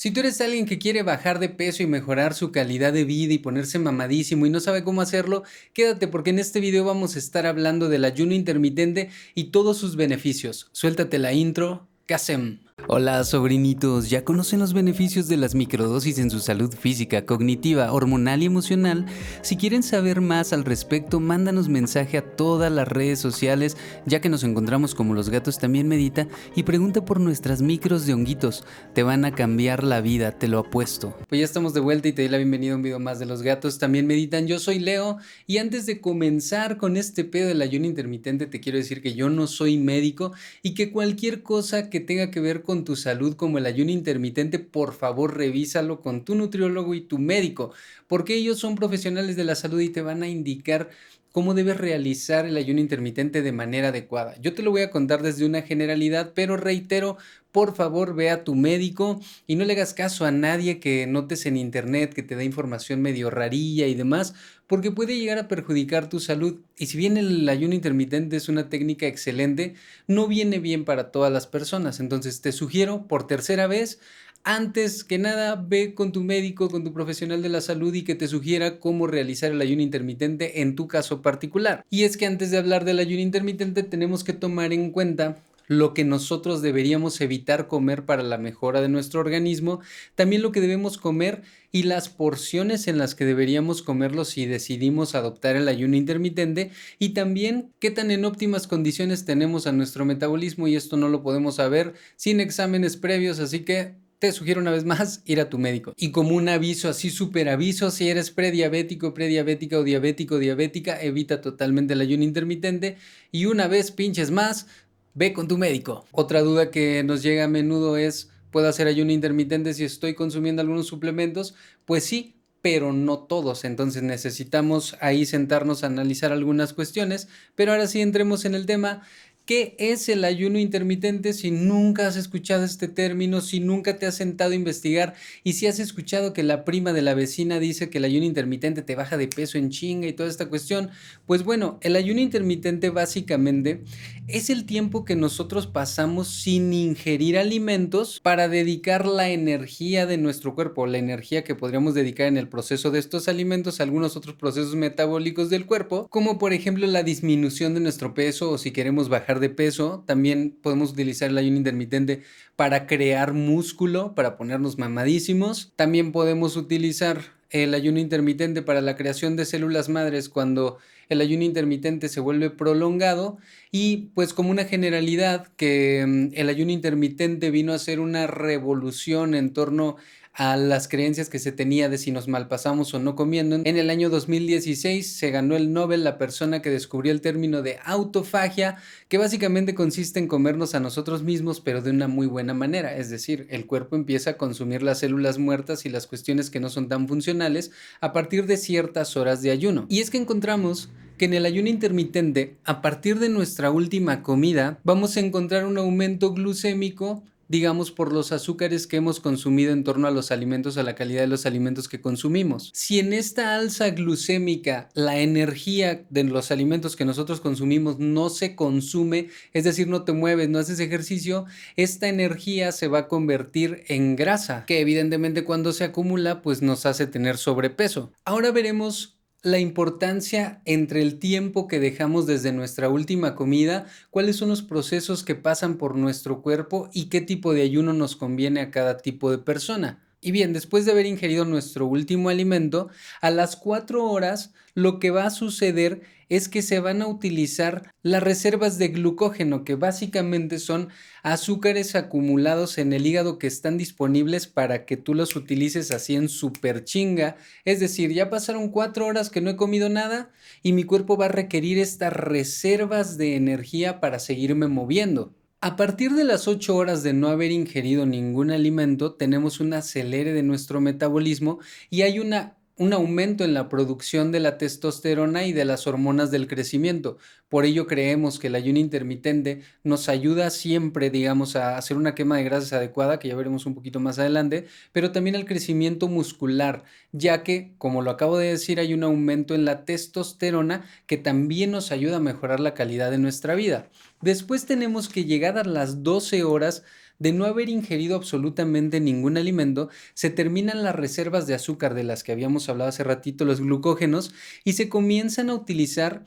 Si tú eres alguien que quiere bajar de peso y mejorar su calidad de vida y ponerse mamadísimo y no sabe cómo hacerlo, quédate porque en este video vamos a estar hablando del ayuno intermitente y todos sus beneficios. Suéltate la intro, Kasem. Hola sobrinitos, ¿ya conocen los beneficios de las microdosis en su salud física, cognitiva, hormonal y emocional? Si quieren saber más al respecto, mándanos mensaje a todas las redes sociales, ya que nos encontramos como los gatos también medita, y pregunta por nuestras micros de honguitos. Te van a cambiar la vida, te lo apuesto. Pues ya estamos de vuelta y te doy la bienvenida a un video más de los gatos también meditan. Yo soy Leo y antes de comenzar con este pedo del ayuno intermitente, te quiero decir que yo no soy médico y que cualquier cosa que tenga que ver con con tu salud como el ayuno intermitente, por favor revísalo con tu nutriólogo y tu médico, porque ellos son profesionales de la salud y te van a indicar cómo debes realizar el ayuno intermitente de manera adecuada. Yo te lo voy a contar desde una generalidad, pero reitero, por favor ve a tu médico y no le hagas caso a nadie que notes en internet que te da información medio rarilla y demás, porque puede llegar a perjudicar tu salud. Y si bien el ayuno intermitente es una técnica excelente, no viene bien para todas las personas. Entonces te sugiero por tercera vez antes que nada, ve con tu médico, con tu profesional de la salud y que te sugiera cómo realizar el ayuno intermitente en tu caso particular. Y es que antes de hablar del ayuno intermitente tenemos que tomar en cuenta lo que nosotros deberíamos evitar comer para la mejora de nuestro organismo, también lo que debemos comer y las porciones en las que deberíamos comerlo si decidimos adoptar el ayuno intermitente y también qué tan en óptimas condiciones tenemos a nuestro metabolismo y esto no lo podemos saber sin exámenes previos, así que te sugiero una vez más ir a tu médico. Y como un aviso, así súper aviso, si eres prediabético, prediabética o diabético, diabética, evita totalmente el ayuno intermitente. Y una vez pinches más, ve con tu médico. Otra duda que nos llega a menudo es, ¿puedo hacer ayuno intermitente si estoy consumiendo algunos suplementos? Pues sí, pero no todos. Entonces necesitamos ahí sentarnos a analizar algunas cuestiones. Pero ahora sí entremos en el tema. ¿Qué es el ayuno intermitente si nunca has escuchado este término, si nunca te has sentado a investigar y si has escuchado que la prima de la vecina dice que el ayuno intermitente te baja de peso en chinga y toda esta cuestión? Pues bueno, el ayuno intermitente básicamente es el tiempo que nosotros pasamos sin ingerir alimentos para dedicar la energía de nuestro cuerpo, la energía que podríamos dedicar en el proceso de estos alimentos a algunos otros procesos metabólicos del cuerpo, como por ejemplo la disminución de nuestro peso o si queremos bajar de peso, también podemos utilizar el ayuno intermitente para crear músculo, para ponernos mamadísimos. También podemos utilizar el ayuno intermitente para la creación de células madres cuando el ayuno intermitente se vuelve prolongado y pues como una generalidad que mm, el ayuno intermitente vino a ser una revolución en torno a las creencias que se tenía de si nos malpasamos o no comiendo. En el año 2016 se ganó el Nobel la persona que descubrió el término de autofagia, que básicamente consiste en comernos a nosotros mismos, pero de una muy buena manera. Es decir, el cuerpo empieza a consumir las células muertas y las cuestiones que no son tan funcionales a partir de ciertas horas de ayuno. Y es que encontramos que en el ayuno intermitente, a partir de nuestra última comida, vamos a encontrar un aumento glucémico digamos, por los azúcares que hemos consumido en torno a los alimentos, a la calidad de los alimentos que consumimos. Si en esta alza glucémica la energía de los alimentos que nosotros consumimos no se consume, es decir, no te mueves, no haces ejercicio, esta energía se va a convertir en grasa, que evidentemente cuando se acumula, pues nos hace tener sobrepeso. Ahora veremos la importancia entre el tiempo que dejamos desde nuestra última comida, cuáles son los procesos que pasan por nuestro cuerpo y qué tipo de ayuno nos conviene a cada tipo de persona. Y bien, después de haber ingerido nuestro último alimento, a las 4 horas lo que va a suceder es que se van a utilizar las reservas de glucógeno, que básicamente son azúcares acumulados en el hígado que están disponibles para que tú los utilices así en super chinga. Es decir, ya pasaron 4 horas que no he comido nada y mi cuerpo va a requerir estas reservas de energía para seguirme moviendo. A partir de las 8 horas de no haber ingerido ningún alimento, tenemos un acelere de nuestro metabolismo y hay una un aumento en la producción de la testosterona y de las hormonas del crecimiento. Por ello creemos que el ayuno intermitente nos ayuda siempre, digamos, a hacer una quema de grasas adecuada, que ya veremos un poquito más adelante, pero también al crecimiento muscular, ya que, como lo acabo de decir, hay un aumento en la testosterona que también nos ayuda a mejorar la calidad de nuestra vida. Después tenemos que llegar a las 12 horas de no haber ingerido absolutamente ningún alimento, se terminan las reservas de azúcar de las que habíamos hablado hace ratito, los glucógenos, y se comienzan a utilizar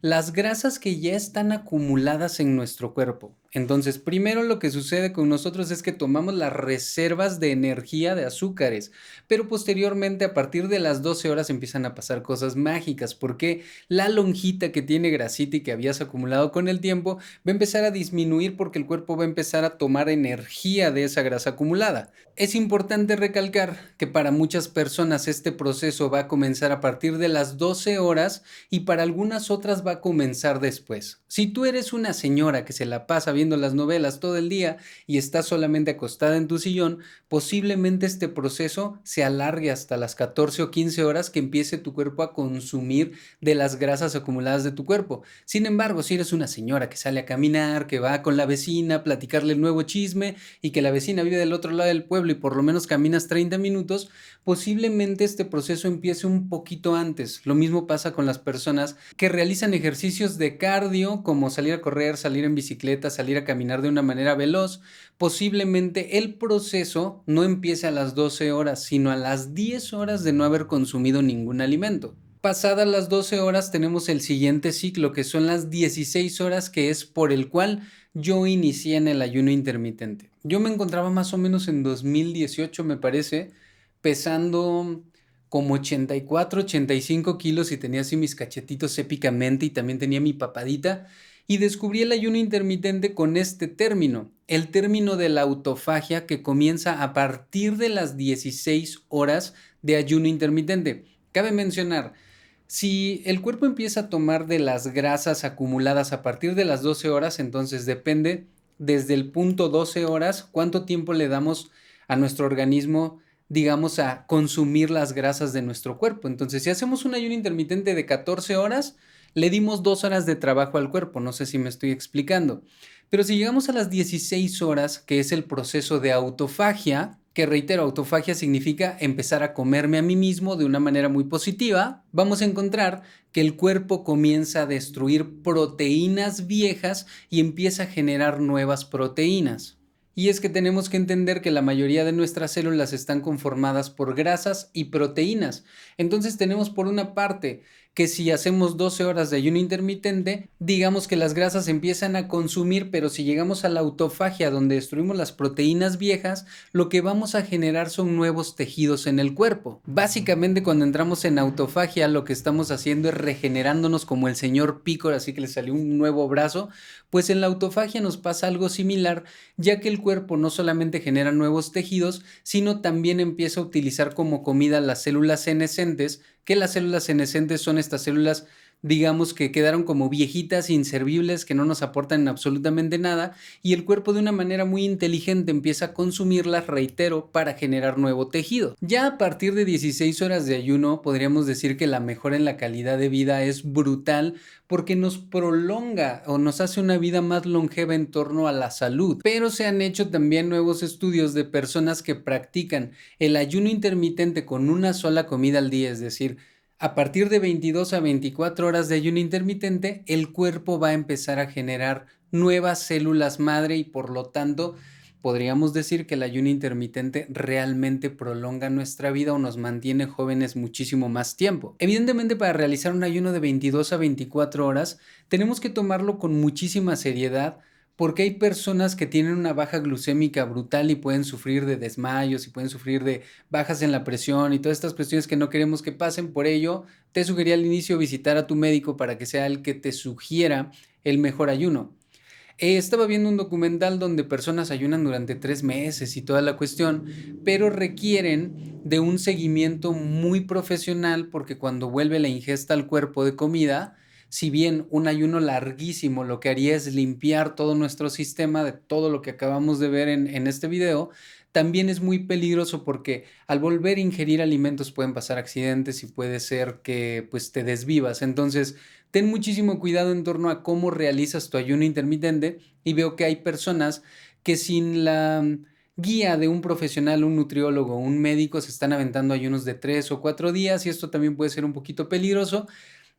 las grasas que ya están acumuladas en nuestro cuerpo. Entonces, primero lo que sucede con nosotros es que tomamos las reservas de energía de azúcares, pero posteriormente a partir de las 12 horas empiezan a pasar cosas mágicas, porque la lonjita que tiene grasita y que habías acumulado con el tiempo va a empezar a disminuir porque el cuerpo va a empezar a tomar energía de esa grasa acumulada. Es importante recalcar que para muchas personas este proceso va a comenzar a partir de las 12 horas y para algunas otras va a comenzar después. Si tú eres una señora que se la pasa las novelas todo el día y estás solamente acostada en tu sillón, posiblemente este proceso se alargue hasta las 14 o 15 horas que empiece tu cuerpo a consumir de las grasas acumuladas de tu cuerpo. Sin embargo, si eres una señora que sale a caminar, que va con la vecina a platicarle el nuevo chisme y que la vecina vive del otro lado del pueblo y por lo menos caminas 30 minutos, posiblemente este proceso empiece un poquito antes. Lo mismo pasa con las personas que realizan ejercicios de cardio como salir a correr, salir en bicicleta, salir a caminar de una manera veloz, posiblemente el proceso no empiece a las 12 horas, sino a las 10 horas de no haber consumido ningún alimento. Pasadas las 12 horas tenemos el siguiente ciclo, que son las 16 horas, que es por el cual yo inicié en el ayuno intermitente. Yo me encontraba más o menos en 2018, me parece, pesando como 84, 85 kilos y tenía así mis cachetitos épicamente y también tenía mi papadita y descubrí el ayuno intermitente con este término, el término de la autofagia que comienza a partir de las 16 horas de ayuno intermitente. Cabe mencionar, si el cuerpo empieza a tomar de las grasas acumuladas a partir de las 12 horas, entonces depende desde el punto 12 horas cuánto tiempo le damos a nuestro organismo digamos, a consumir las grasas de nuestro cuerpo. Entonces, si hacemos un ayuno intermitente de 14 horas, le dimos dos horas de trabajo al cuerpo, no sé si me estoy explicando. Pero si llegamos a las 16 horas, que es el proceso de autofagia, que reitero, autofagia significa empezar a comerme a mí mismo de una manera muy positiva, vamos a encontrar que el cuerpo comienza a destruir proteínas viejas y empieza a generar nuevas proteínas. Y es que tenemos que entender que la mayoría de nuestras células están conformadas por grasas y proteínas. Entonces tenemos por una parte que si hacemos 12 horas de ayuno intermitente, digamos que las grasas empiezan a consumir, pero si llegamos a la autofagia donde destruimos las proteínas viejas, lo que vamos a generar son nuevos tejidos en el cuerpo. Básicamente cuando entramos en autofagia lo que estamos haciendo es regenerándonos como el señor Picor, así que le salió un nuevo brazo, pues en la autofagia nos pasa algo similar, ya que el cuerpo no solamente genera nuevos tejidos, sino también empieza a utilizar como comida las células senescentes que las células senescentes son estas células digamos que quedaron como viejitas, inservibles, que no nos aportan absolutamente nada, y el cuerpo de una manera muy inteligente empieza a consumirlas, reitero, para generar nuevo tejido. Ya a partir de 16 horas de ayuno, podríamos decir que la mejora en la calidad de vida es brutal porque nos prolonga o nos hace una vida más longeva en torno a la salud. Pero se han hecho también nuevos estudios de personas que practican el ayuno intermitente con una sola comida al día, es decir, a partir de 22 a 24 horas de ayuno intermitente, el cuerpo va a empezar a generar nuevas células madre y por lo tanto podríamos decir que el ayuno intermitente realmente prolonga nuestra vida o nos mantiene jóvenes muchísimo más tiempo. Evidentemente para realizar un ayuno de 22 a 24 horas tenemos que tomarlo con muchísima seriedad porque hay personas que tienen una baja glucémica brutal y pueden sufrir de desmayos y pueden sufrir de bajas en la presión y todas estas cuestiones que no queremos que pasen. Por ello, te sugería al inicio visitar a tu médico para que sea el que te sugiera el mejor ayuno. Eh, estaba viendo un documental donde personas ayunan durante tres meses y toda la cuestión, pero requieren de un seguimiento muy profesional porque cuando vuelve la ingesta al cuerpo de comida, si bien un ayuno larguísimo lo que haría es limpiar todo nuestro sistema de todo lo que acabamos de ver en, este video, también es muy peligroso porque al volver a ingerir alimentos pueden pasar accidentes y puede ser que pues te desvivas. Entonces, ten muchísimo cuidado en torno a cómo realizas tu ayuno intermitente y veo que hay personas que sin la guía de un profesional, un nutriólogo, un médico se están aventando ayunos de tres o cuatro días y esto también puede ser un poquito peligroso.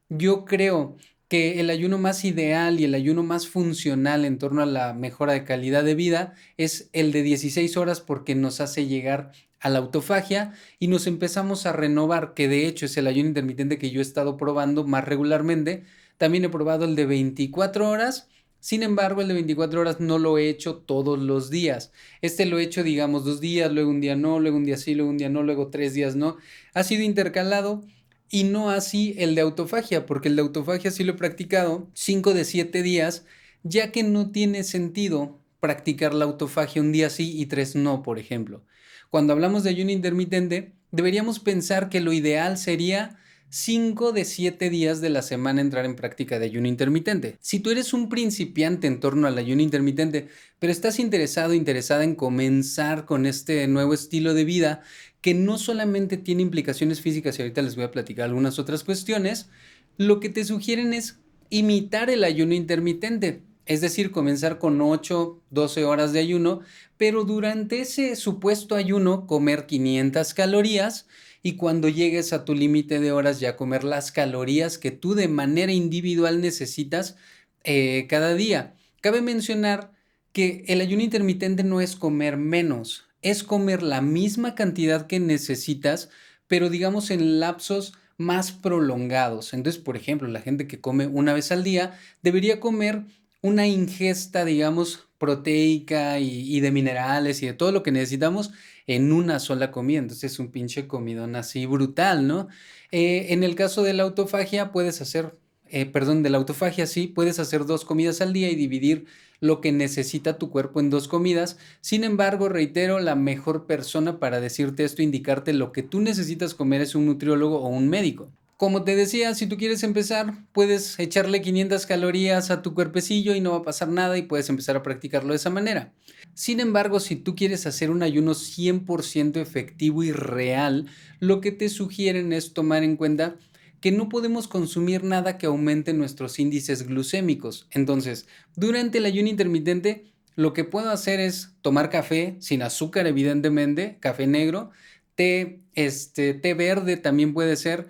Yo creo que el ayuno más ideal y el ayuno más funcional en torno a la mejora de calidad de vida es el de 16 horas porque nos hace llegar a la autofagia y nos empezamos a renovar, que de hecho es el ayuno intermitente que yo he estado probando más regularmente. También he probado el de 24 horas. Sin embargo, el de 24 horas no lo he hecho todos los días. Este lo he hecho, digamos, dos días, luego un día no, luego un día sí, luego un día no, luego tres días no. Ha sido intercalado y no así el de autofagia, porque el de autofagia sí lo he practicado 5 de 7 días, ya que no tiene sentido practicar la autofagia un día sí y tres no, por ejemplo. Cuando hablamos de ayuno intermitente, deberíamos pensar que lo ideal sería 5 de 7 días de la semana entrar en práctica de ayuno intermitente. Si tú eres un principiante en torno al ayuno intermitente, pero estás interesado, interesada en comenzar con este nuevo estilo de vida, que no solamente tiene implicaciones físicas, y ahorita les voy a platicar algunas otras cuestiones, lo que te sugieren es imitar el ayuno intermitente. Es decir, comenzar con 8, 12 horas de ayuno, pero durante ese supuesto ayuno comer 500 calorías y cuando llegues a tu límite de horas ya comer las calorías que tú de manera individual necesitas eh, cada día. Cabe mencionar que el ayuno intermitente no es comer menos, es comer la misma cantidad que necesitas, pero digamos en lapsos más prolongados. Entonces, por ejemplo, la gente que come una vez al día debería comer una ingesta, digamos, proteica y, de minerales y de todo lo que necesitamos en una sola comida. Entonces es un pinche comidón así brutal, ¿no? Eh, en el caso de la autofagia puedes hacer, eh, perdón, de la autofagia sí, puedes hacer dos comidas al día y dividir lo que necesita tu cuerpo en dos comidas. Sin embargo, reitero, la mejor persona para decirte esto, indicarte lo que tú necesitas comer es un nutriólogo o un médico. Como te decía, si tú quieres empezar, puedes echarle 500 calorías a tu cuerpecillo y no va a pasar nada y puedes empezar a practicarlo de esa manera. Sin embargo, si tú quieres hacer un ayuno 100% efectivo y real, lo que te sugieren es tomar en cuenta que no podemos consumir nada que aumente nuestros índices glucémicos. Entonces, durante el ayuno intermitente, lo que puedo hacer es tomar café sin azúcar, evidentemente, café negro, té, este, té verde también puede ser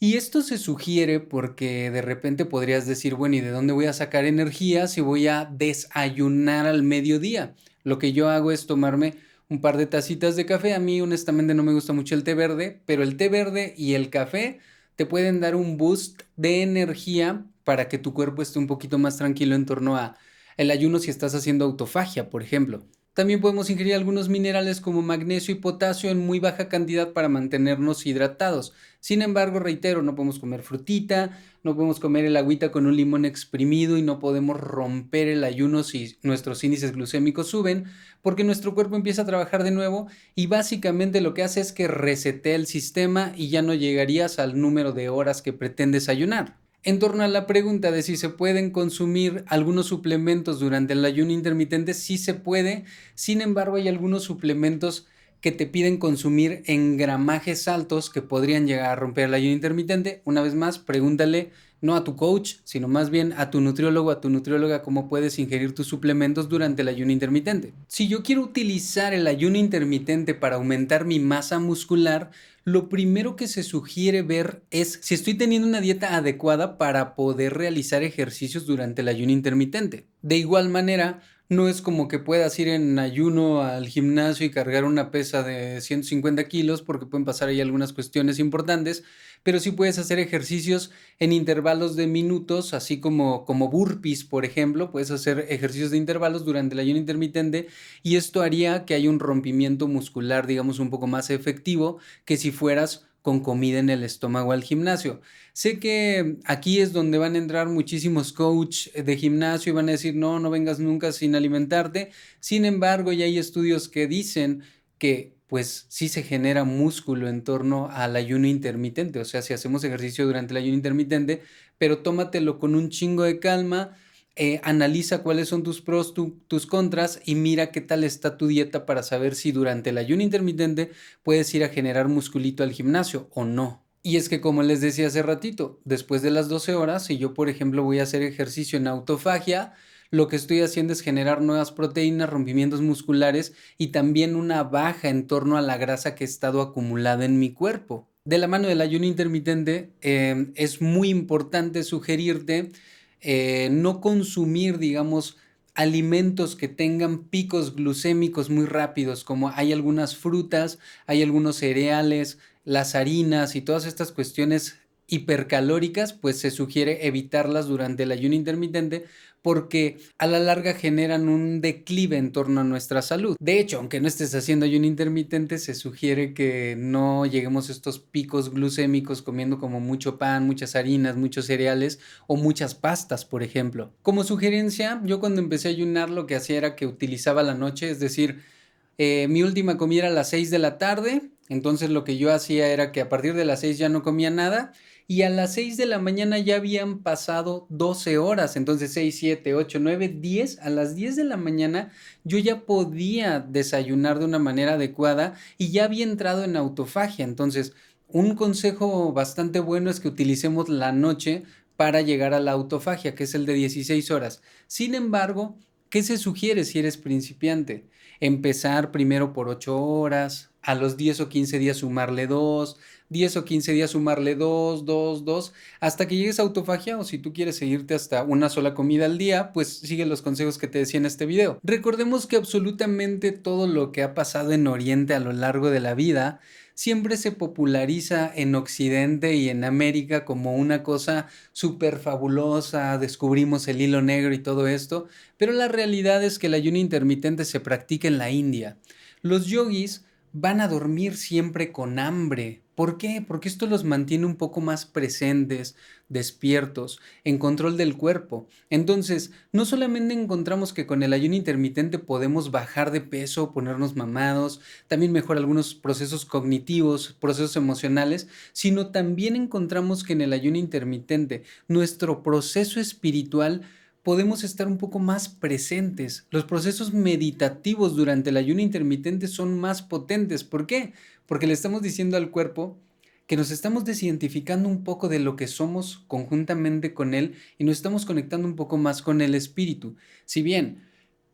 y esto se sugiere porque de repente podrías decir, bueno, ¿y de dónde voy a sacar energía si voy a desayunar al mediodía? Lo que yo hago es tomarme un par de tacitas de café. A mí honestamente no me gusta mucho el té verde, pero el té verde y el café te pueden dar un boost de energía para que tu cuerpo esté un poquito más tranquilo en torno a el ayuno si estás haciendo autofagia, por ejemplo. También podemos ingerir algunos minerales como magnesio y potasio en muy baja cantidad para mantenernos hidratados. Sin embargo, reitero, no podemos comer frutita, no podemos comer el agüita con un limón exprimido y no podemos romper el ayuno si nuestros índices glucémicos suben, porque nuestro cuerpo empieza a trabajar de nuevo y básicamente lo que hace es que resete el sistema y ya no llegarías al número de horas que pretendes ayunar. En torno a la pregunta de si se pueden consumir algunos suplementos durante el ayuno intermitente, sí se puede. Sin embargo, hay algunos suplementos que te piden consumir en gramajes altos que podrían llegar a romper el ayuno intermitente. Una vez más, pregúntale no a tu coach, sino más bien a tu nutriólogo, a tu nutrióloga, cómo puedes ingerir tus suplementos durante el ayuno intermitente. Si yo quiero utilizar el ayuno intermitente para aumentar mi masa muscular, lo primero que se sugiere ver es si estoy teniendo una dieta adecuada para poder realizar ejercicios durante el ayuno intermitente. De igual manera, no es como que puedas ir en ayuno al gimnasio y cargar una pesa de 150 kilos porque pueden pasar ahí algunas cuestiones importantes, pero sí puedes hacer ejercicios en intervalos de minutos, así como, como burpees, por ejemplo, puedes hacer ejercicios de intervalos durante el ayuno intermitente y esto haría que haya un rompimiento muscular, digamos, un poco más efectivo que si fueras con comida en el estómago al gimnasio. Sé que aquí es donde van a entrar muchísimos coach de gimnasio y van a decir, no, no vengas nunca sin alimentarte. Sin embargo, ya hay estudios que dicen que pues sí se genera músculo en torno al ayuno intermitente. O sea, si hacemos ejercicio durante el ayuno intermitente, pero tómatelo con un chingo de calma, eh, analiza cuáles son tus pros, tus contras y mira qué tal está tu dieta para saber si durante el ayuno intermitente puedes ir a generar musculito al gimnasio o no. Y es que como les decía hace ratito, después de las 12 horas, si yo por ejemplo voy a hacer ejercicio en autofagia, lo que estoy haciendo es generar nuevas proteínas, rompimientos musculares y también una baja en torno a la grasa que ha estado acumulada en mi cuerpo. de la mano del ayuno intermitente, eh, es muy importante sugerirte eh, no consumir, digamos, alimentos que tengan picos glucémicos muy rápidos, como hay algunas frutas, hay algunos cereales, las harinas y todas estas cuestiones hipercalóricas, pues se sugiere evitarlas durante el ayuno intermitente porque a la larga generan un declive en torno a nuestra salud. De hecho, aunque no estés haciendo ayuno intermitente, se sugiere que no lleguemos a estos picos glucémicos comiendo como mucho pan, muchas harinas, muchos cereales o muchas pastas, por ejemplo. Como sugerencia, yo cuando empecé a ayunar lo que hacía era que utilizaba la noche, es decir, eh, mi última comida era a las 6 de la tarde, entonces lo que yo hacía era que a partir de las 6 ya no comía nada y a las 6 de la mañana ya habían pasado 12 horas, entonces 6, 7, 8, 9, 10, a las 10 de la mañana yo ya podía desayunar de una manera adecuada y ya había entrado en autofagia, entonces un consejo bastante bueno es que utilicemos la noche para llegar a la autofagia, que es el de 16 horas. Sin embargo, ¿qué se sugiere si eres principiante? Empezar primero por 8 horas, a los 10 o 15 días sumarle 2, 10 o 15 días sumarle 2, 2, 2, hasta que llegues a autofagia o si tú quieres seguirte hasta una sola comida al día, pues sigue los consejos que te decía en este video. Recordemos que absolutamente todo lo que ha pasado en Oriente a lo largo de la vida siempre se populariza en Occidente y en América como una cosa súper fabulosa, descubrimos el hilo negro y todo esto, pero la realidad es que el ayuno intermitente se practica en la India. Los yogis van a dormir siempre con hambre. ¿Por qué? Porque esto los mantiene un poco más presentes, despiertos, en control del cuerpo. Entonces, no solamente encontramos que con el ayuno intermitente podemos bajar de peso, ponernos mamados, también mejorar algunos procesos cognitivos, procesos emocionales, sino también encontramos que en el ayuno intermitente nuestro proceso espiritual podemos estar un poco más presentes. Los procesos meditativos durante el ayuno intermitente son más potentes. ¿Por qué? Porque le estamos diciendo al cuerpo que nos estamos desidentificando un poco de lo que somos conjuntamente con él y nos estamos conectando un poco más con el espíritu. Si bien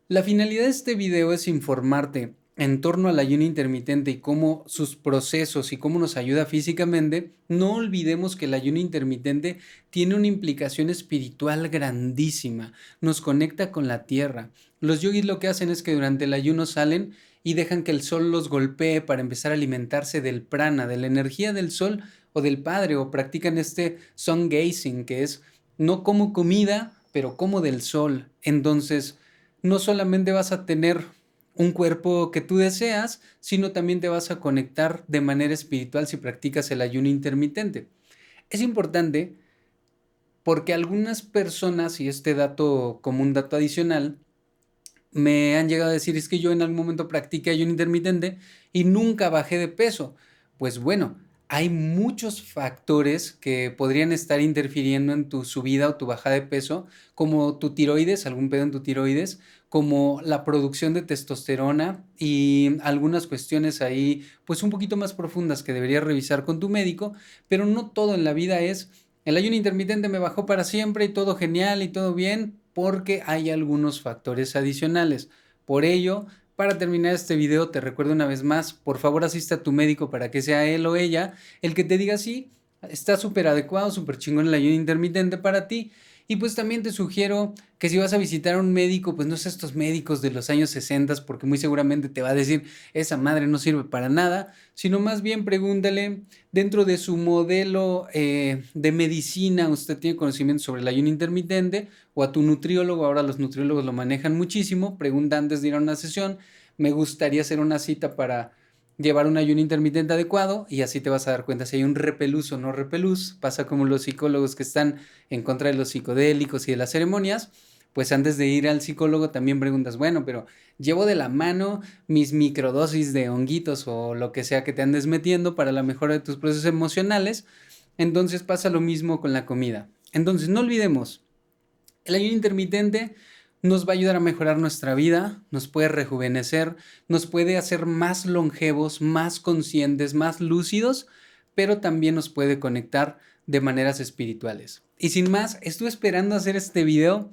la finalidad de este video es informarte en torno al ayuno intermitente y cómo sus procesos y cómo nos ayuda físicamente, no olvidemos que el ayuno intermitente tiene una implicación espiritual grandísima, nos conecta con la tierra. Los yogis lo que hacen es que durante el ayuno salen y dejan que el sol los golpee para empezar a alimentarse del prana, de la energía del sol o del padre, o practican este sun gazing, que es no como comida, pero como del sol. Entonces, no solamente vas a tener un cuerpo que tú deseas, sino también te vas a conectar de manera espiritual si practicas el ayuno intermitente. Es importante porque algunas personas, y este dato como un dato adicional, me han llegado a decir es que yo en algún momento practiqué ayuno intermitente y nunca bajé de peso. Pues bueno, hay muchos factores que podrían estar interfiriendo en tu subida o tu bajada de peso, como tu tiroides, algún pedo en tu tiroides, como la producción de testosterona y algunas cuestiones ahí, pues un poquito más profundas que deberías revisar con tu médico, pero no todo en la vida es el ayuno intermitente me bajó para siempre y todo genial y todo bien, porque hay algunos factores adicionales. Por ello, para terminar este video, te recuerdo una vez más, por favor asista a tu médico para que sea él o ella el que te diga si está súper adecuado, súper chingón el ayuno intermitente para ti. Y pues también te sugiero que si vas a visitar a un médico, pues no seas estos médicos de los años 60, porque muy seguramente te va a decir, esa madre no sirve para nada, sino más bien pregúntale dentro de su modelo eh, de medicina, usted tiene conocimiento sobre el ayuno intermitente, o a tu nutriólogo, ahora los nutriólogos lo manejan muchísimo, pregunta antes de ir a una sesión, me gustaría hacer una cita para llevar un ayuno intermitente adecuado y así te vas a dar cuenta si hay un repelús o no repelús. Pasa como los psicólogos que están en contra de los psicodélicos y de las ceremonias, pues antes de ir al psicólogo también preguntas, bueno, pero llevo de la mano mis microdosis de honguitos o lo que sea que te andes metiendo para la mejora de tus procesos emocionales. Entonces pasa lo mismo con la comida. Entonces no olvidemos, el ayuno intermitente nos va a ayudar a mejorar nuestra vida, nos puede rejuvenecer, nos puede hacer más longevos, más conscientes, más lúcidos, pero también nos puede conectar de maneras espirituales. Y sin más, estuve esperando hacer este video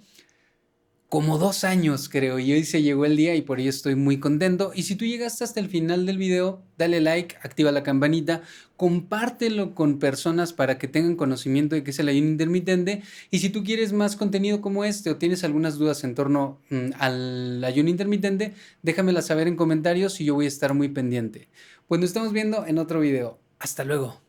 como dos años, creo, y hoy se llegó el día y por ello estoy muy contento. Y si tú llegaste hasta el final del video, dale like, activa la campanita, compártelo con personas para que tengan conocimiento de qué es el ayuno intermitente. Y si tú quieres más contenido como este o tienes algunas dudas en torno mm, al ayuno intermitente, déjamela saber en comentarios y yo voy a estar muy pendiente. Pues nos estamos viendo en otro video. Hasta luego.